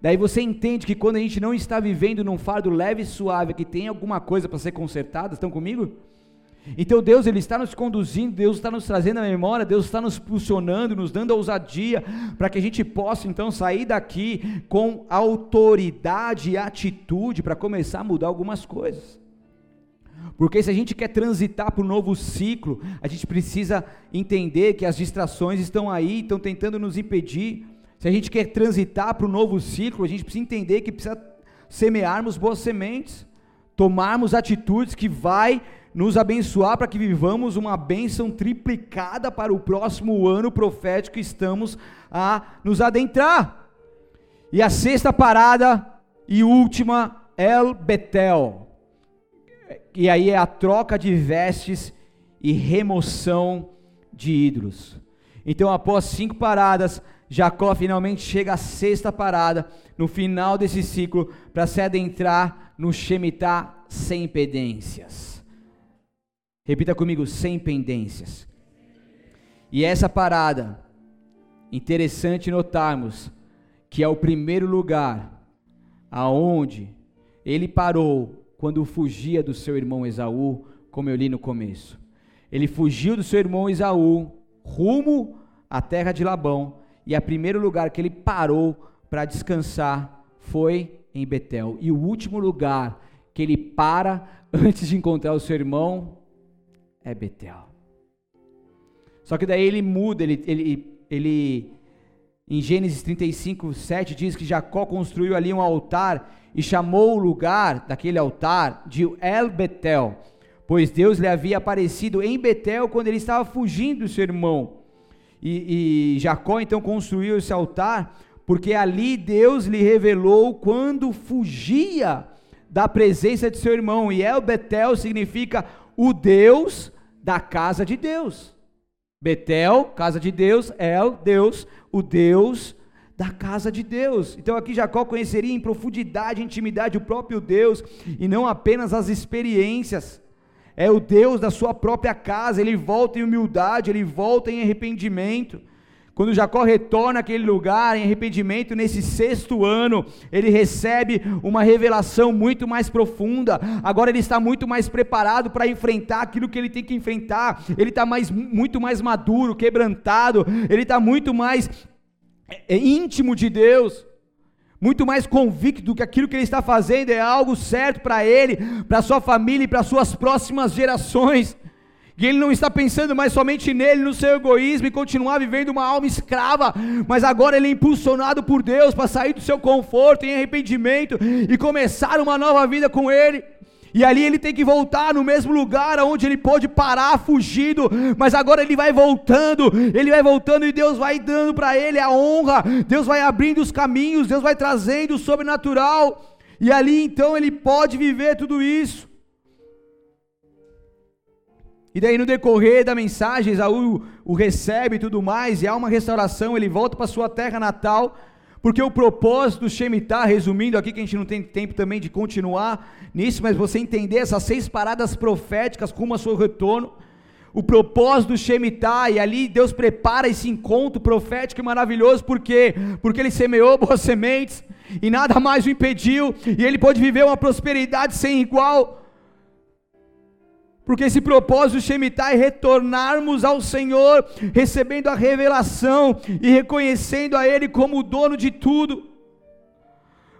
Daí você entende que quando a gente não está vivendo num fardo leve e suave, que tem alguma coisa para ser consertada, estão comigo? Então Deus ele está nos conduzindo, Deus está nos trazendo a memória, Deus está nos impulsionando, nos dando ousadia para que a gente possa então sair daqui com autoridade e atitude para começar a mudar algumas coisas. Porque se a gente quer transitar para o novo ciclo, a gente precisa entender que as distrações estão aí, estão tentando nos impedir. Se a gente quer transitar para o novo ciclo, a gente precisa entender que precisa semearmos boas sementes, tomarmos atitudes que vai nos abençoar para que vivamos uma bênção triplicada para o próximo ano profético que estamos a nos adentrar. E a sexta parada e última, El Betel. E aí é a troca de vestes e remoção de ídolos. Então, após cinco paradas, Jacó finalmente chega à sexta parada, no final desse ciclo, para se adentrar no Shemitah sem pendências. Repita comigo, sem pendências. E essa parada, interessante notarmos que é o primeiro lugar aonde ele parou quando fugia do seu irmão Esaú, como eu li no começo. Ele fugiu do seu irmão Esaú rumo à terra de Labão e o primeiro lugar que ele parou para descansar foi em Betel. E o último lugar que ele para [laughs] antes de encontrar o seu irmão é Betel. Só que daí ele muda, ele, ele, ele em Gênesis 35, 7 diz que Jacó construiu ali um altar e chamou o lugar daquele altar de El Betel, pois Deus lhe havia aparecido em Betel quando ele estava fugindo do seu irmão. E, e Jacó então construiu esse altar, porque ali Deus lhe revelou quando fugia da presença de seu irmão. E El Betel significa o Deus da casa de Deus. Betel, casa de Deus, El, Deus, o Deus da casa de Deus. Então aqui Jacó conheceria em profundidade, intimidade o próprio Deus e não apenas as experiências é o Deus da sua própria casa, ele volta em humildade, ele volta em arrependimento. Quando Jacó retorna àquele lugar em arrependimento, nesse sexto ano, ele recebe uma revelação muito mais profunda. Agora ele está muito mais preparado para enfrentar aquilo que ele tem que enfrentar. Ele está mais, muito mais maduro, quebrantado. Ele está muito mais é, íntimo de Deus muito mais convicto que aquilo que ele está fazendo é algo certo para ele, para sua família e para suas próximas gerações. E ele não está pensando mais somente nele, no seu egoísmo e continuar vivendo uma alma escrava, mas agora ele é impulsionado por Deus para sair do seu conforto em arrependimento e começar uma nova vida com ele. E ali ele tem que voltar no mesmo lugar onde ele pôde parar fugido, mas agora ele vai voltando, ele vai voltando e Deus vai dando para ele a honra, Deus vai abrindo os caminhos, Deus vai trazendo o sobrenatural, e ali então ele pode viver tudo isso. E daí no decorrer da mensagem, Esaú o recebe e tudo mais, e há uma restauração, ele volta para sua terra natal, porque o propósito do Shemitah, resumindo aqui, que a gente não tem tempo também de continuar nisso, mas você entender essas seis paradas proféticas como a seu retorno, o propósito do Shemitah, e ali Deus prepara esse encontro profético e maravilhoso, por quê? Porque ele semeou boas sementes, e nada mais o impediu, e ele pôde viver uma prosperidade sem igual, porque esse propósito Shemitah é retornarmos ao Senhor, recebendo a revelação e reconhecendo a Ele como o dono de tudo.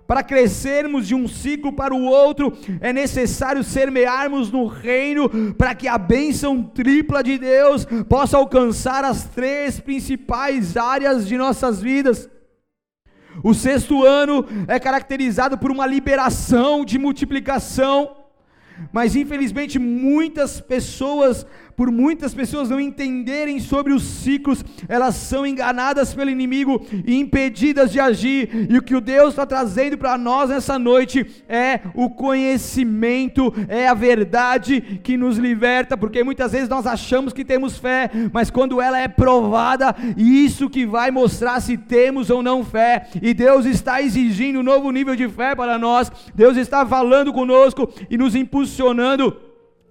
para crescermos de um ciclo para o outro, é necessário semearmos no reino para que a bênção tripla de Deus possa alcançar as três principais áreas de nossas vidas. O sexto ano é caracterizado por uma liberação de multiplicação, mas infelizmente muitas pessoas por muitas pessoas não entenderem sobre os ciclos, elas são enganadas pelo inimigo e impedidas de agir. E o que o Deus está trazendo para nós nessa noite é o conhecimento, é a verdade que nos liberta, porque muitas vezes nós achamos que temos fé, mas quando ela é provada, isso que vai mostrar se temos ou não fé. E Deus está exigindo um novo nível de fé para nós. Deus está falando conosco e nos impulsionando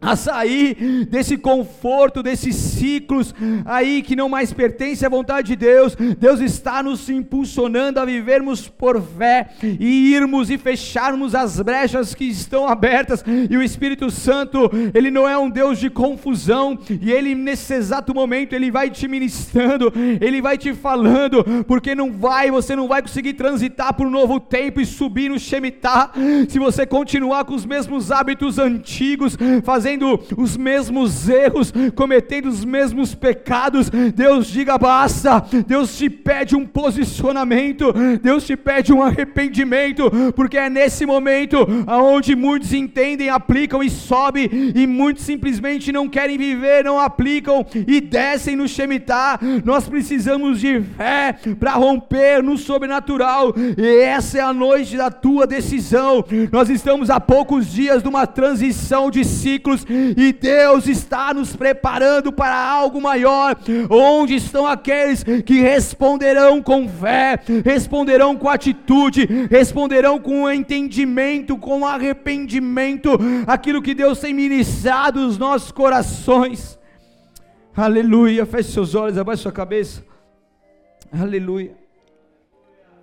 a sair desse conforto, desses ciclos aí que não mais pertence à vontade de Deus. Deus está nos impulsionando a vivermos por fé e irmos e fecharmos as brechas que estão abertas. E o Espírito Santo, ele não é um Deus de confusão, e ele nesse exato momento ele vai te ministrando, ele vai te falando, porque não vai, você não vai conseguir transitar por um novo tempo e subir no Shemitah se você continuar com os mesmos hábitos antigos, fazendo fazendo os mesmos erros, cometendo os mesmos pecados, Deus diga basta, Deus te pede um posicionamento, Deus te pede um arrependimento, porque é nesse momento aonde muitos entendem, aplicam e sobe, e muitos simplesmente não querem viver, não aplicam e descem no Shemitah. Nós precisamos de fé para romper no sobrenatural, e essa é a noite da tua decisão. Nós estamos a poucos dias de uma transição de ciclos e Deus está nos preparando para algo maior. Onde estão aqueles que responderão com fé, responderão com atitude, responderão com entendimento, com arrependimento, aquilo que Deus tem ministrado nos nossos corações. Aleluia. Feche seus olhos, abaixe sua cabeça. Aleluia.